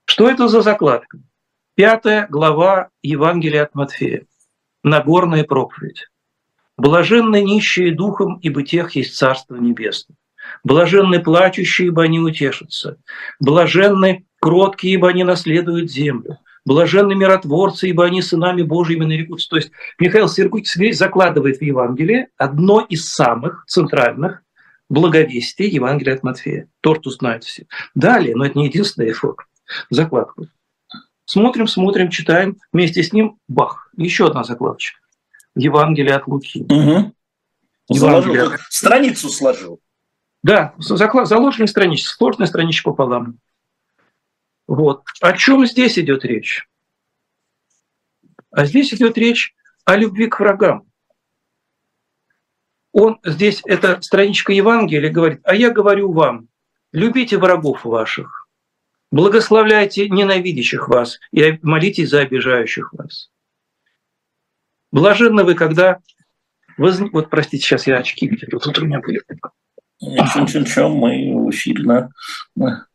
Что это за закладка? Пятая глава Евангелия от Матфея. Нагорная проповедь. Блаженны нищие духом, ибо тех есть Царство Небесное. Блаженны плачущие, ибо они утешатся. Блаженны кроткие, ибо они наследуют землю. Блаженны миротворцы, ибо они сынами Божьими нарекутся. То есть Михаил Сергеевич закладывает в Евангелие одно из самых центральных благовестий Евангелия от Матфея. Торту знают все. Далее, но это не единственный эффект закладку. Смотрим, смотрим, читаем. Вместе с ним бах, еще одна закладочка. Евангелие от Луки. Угу. Заложил, страницу сложил. Да, заложенная страничка, сложная страничка пополам. Вот. О чем здесь идет речь? А здесь идет речь о любви к врагам. Он здесь, эта страничка Евангелия говорит, а я говорю вам, любите врагов ваших, Благословляйте ненавидящих вас и молитесь за обижающих вас. Блаженны вы, когда... Воз... Вот, простите, сейчас я очки видел, тут у меня были. Ничего, ничего, мы в эфире, да.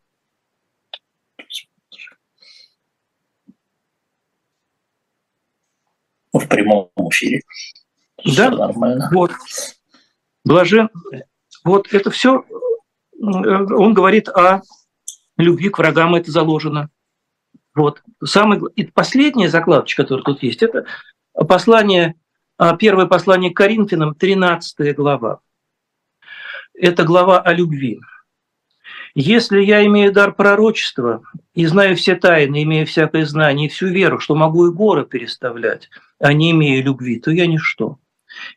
В прямом эфире. Да, все нормально. Вот. Блажен. Вот это все, э, он говорит о любви к врагам это заложено. Вот. Самый... И последняя закладочка, которая тут есть, это послание, а, первое послание к Коринфянам, 13 глава. Это глава о любви. Если я имею дар пророчества и знаю все тайны, имею всякое знание и всю веру, что могу и горы переставлять, а не имею любви, то я ничто.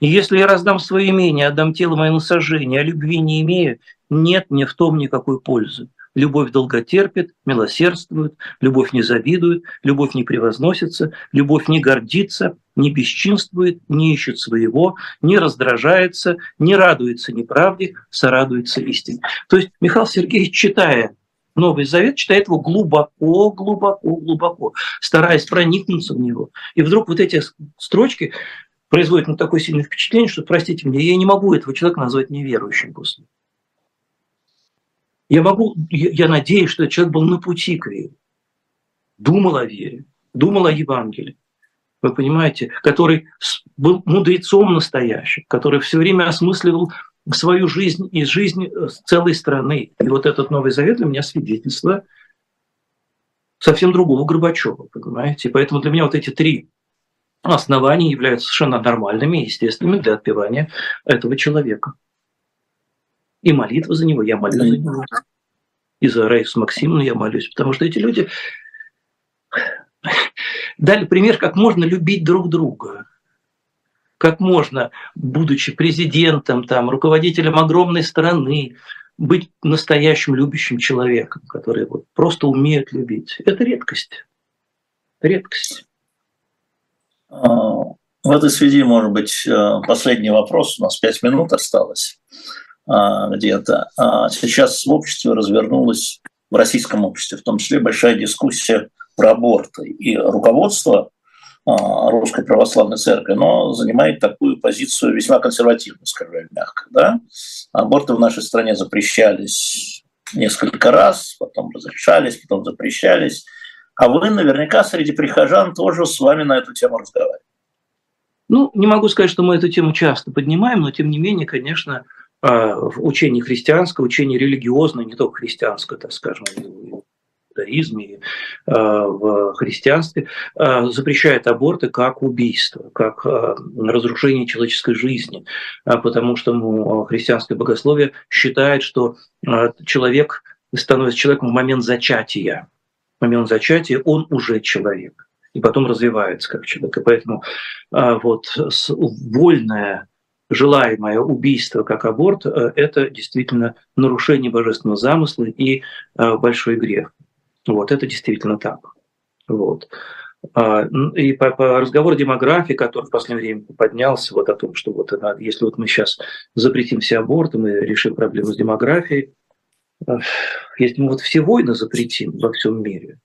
И если я раздам свое имение, отдам тело мое на сожжение, а любви не имею, нет мне в том никакой пользы. Любовь долготерпит, милосердствует, любовь не завидует, любовь не превозносится, любовь не гордится, не бесчинствует, не ищет своего, не раздражается, не радуется неправде, сорадуется истине. То есть Михаил Сергеевич, читая Новый Завет, читает его глубоко, глубоко, глубоко, стараясь проникнуться в него. И вдруг вот эти строчки производят ну, такое сильное впечатление, что, простите меня, я не могу этого человека назвать неверующим после. Я могу, я надеюсь, что человек был на пути к вере, думал о вере, думал о Евангелии, вы понимаете, который был мудрецом настоящим, который все время осмысливал свою жизнь и жизнь э, целой страны. И вот этот Новый Завет для меня свидетельство совсем другого Горбачева, понимаете? поэтому для меня вот эти три основания являются совершенно нормальными и естественными для отпевания этого человека и молитва за него, я молюсь за него. И за Раису Максимовну я молюсь, потому что эти люди *laughs* дали пример, как можно любить друг друга. Как можно, будучи президентом, там, руководителем огромной страны, быть настоящим любящим человеком, который вот просто умеет любить. Это редкость. Редкость. А, в этой связи, может быть, э, последний вопрос. У нас пять минут осталось где-то. А сейчас в обществе развернулась, в российском обществе в том числе, большая дискуссия про аборты. И руководство а, Русской Православной Церкви, но занимает такую позицию весьма консервативную, скажем мягко. Да? Аборты в нашей стране запрещались несколько раз, потом разрешались, потом запрещались. А вы наверняка среди прихожан тоже с вами на эту тему разговариваете. Ну, не могу сказать, что мы эту тему часто поднимаем, но тем не менее, конечно, а, в учении христианское, учение религиозное, не только христианское, так скажем, а, в христианстве, а, запрещает аборты как убийство, как а, разрушение человеческой жизни, потому что ну, христианское богословие считает, что человек становится человеком в момент зачатия. В момент зачатия он уже человек и потом развивается как человек. И поэтому вот вольное желаемое убийство как аборт – это действительно нарушение божественного замысла и большой грех. Вот, это действительно так. Вот. А, и по, по разговору демографии, который в последнее время поднялся, вот о том, что вот если вот мы сейчас запретим все аборты, мы решим проблему с демографией, а, если мы вот все войны запретим во всем мире,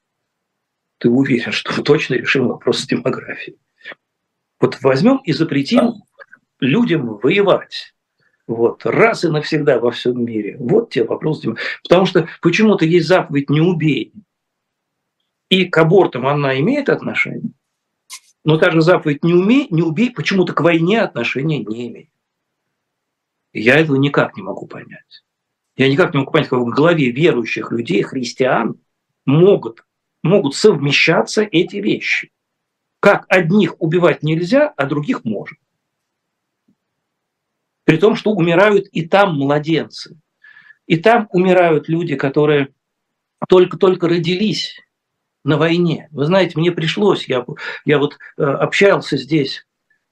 ты уверен, что мы точно решим вопрос с демографией. Вот возьмем и запретим людям воевать. Вот, раз и навсегда во всем мире. Вот тебе вопрос. Потому что почему-то есть заповедь «не убей». И к абортам она имеет отношение, но та же заповедь «не, умей, не убей» почему-то к войне отношения не имеет. Я этого никак не могу понять. Я никак не могу понять, как в голове верующих людей, христиан, могут, могут совмещаться эти вещи. Как одних убивать нельзя, а других можно. При том, что умирают и там младенцы. И там умирают люди, которые только-только родились на войне. Вы знаете, мне пришлось, я, я вот э, общался здесь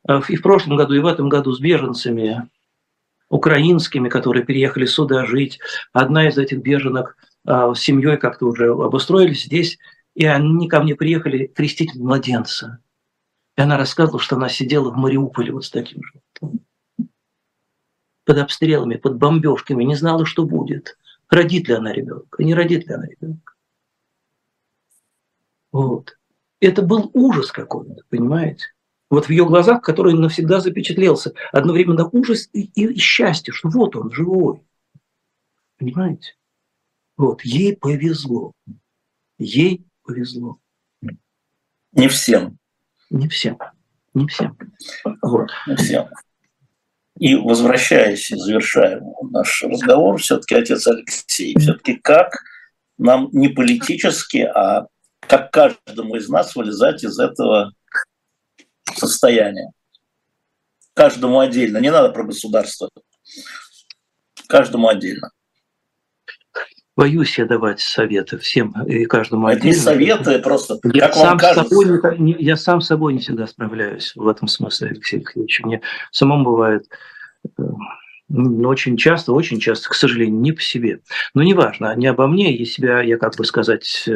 э, и в прошлом году, и в этом году с беженцами украинскими, которые переехали сюда жить. Одна из этих беженок э, с семьей как-то уже обустроились здесь, и они ко мне приехали крестить младенца. И она рассказывала, что она сидела в Мариуполе вот с таким же под обстрелами, под бомбежками, не знала, что будет. Родит ли она ребенка, не родит ли она ребенка. Вот. Это был ужас какой-то, понимаете? Вот в ее глазах, который навсегда запечатлелся, одновременно ужас и, и счастье, что вот он живой. Понимаете? Вот, ей повезло. Ей повезло. Не всем. Не всем. Не всем. Вот. Не всем. И возвращаясь и завершая наш разговор, все-таки отец Алексей, все-таки как нам не политически, а как каждому из нас вылезать из этого состояния. Каждому отдельно. Не надо про государство. Каждому отдельно. Боюсь я давать советы всем и каждому Это отдельно. не советы, просто я как сам вам кажется. Собой не, я сам с собой не всегда справляюсь в этом смысле, Алексей Алексеевич. Мне самому бывает э, очень часто, очень часто, к сожалению, не по себе. Но неважно, не обо мне, я себя, я как бы сказать, э,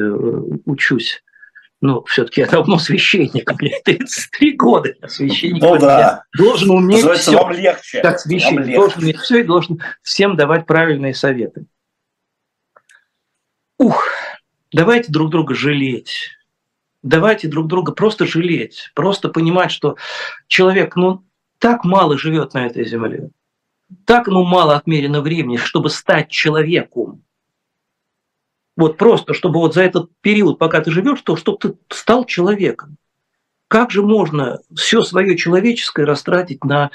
учусь. Ну, все-таки я давно священник, мне *laughs* 33 года, я священник. Ну да. Должен уметь Называется, все. вам легче. Как священник, легче. должен уметь все и должен всем давать правильные советы. Ух, давайте друг друга жалеть. Давайте друг друга просто жалеть, просто понимать, что человек, ну, так мало живет на этой земле так ему мало отмерено времени, чтобы стать человеком. Вот просто, чтобы вот за этот период, пока ты живешь, то чтобы ты стал человеком. Как же можно все свое человеческое растратить на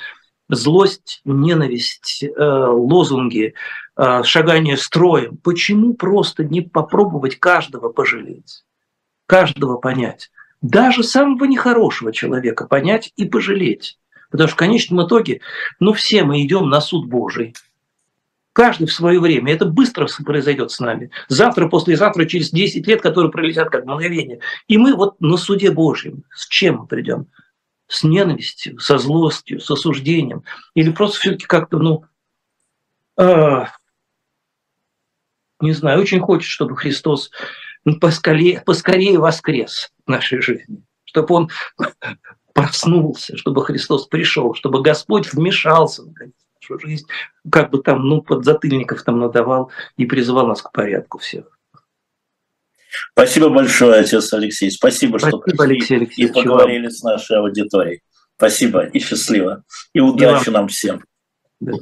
злость, ненависть, э, лозунги, э, шагание строем? Почему просто не попробовать каждого пожалеть, каждого понять? Даже самого нехорошего человека понять и пожалеть. Потому что в конечном итоге, ну все мы идем на суд Божий. Каждый в свое время. Это быстро произойдет с нами. Завтра, послезавтра, через 10 лет, которые пролетят как мгновение. И мы вот на суде Божьем. С чем мы придем? С ненавистью, со злостью, с осуждением? Или просто все-таки как-то, ну, э, не знаю, очень хочет, чтобы Христос ну, поскорее, поскорее воскрес в нашей жизни, чтобы он *laughs* проснулся, чтобы Христос пришел, чтобы Господь вмешался наконец, в нашу жизнь, как бы там, ну, под затыльников там надавал и призывал нас к порядку всех. Спасибо большое, отец Алексей. Спасибо, Спасибо что пришли Алексей Алексеевич, и поговорили с нашей аудиторией. Спасибо и счастливо. И удачи и нам всем. Да.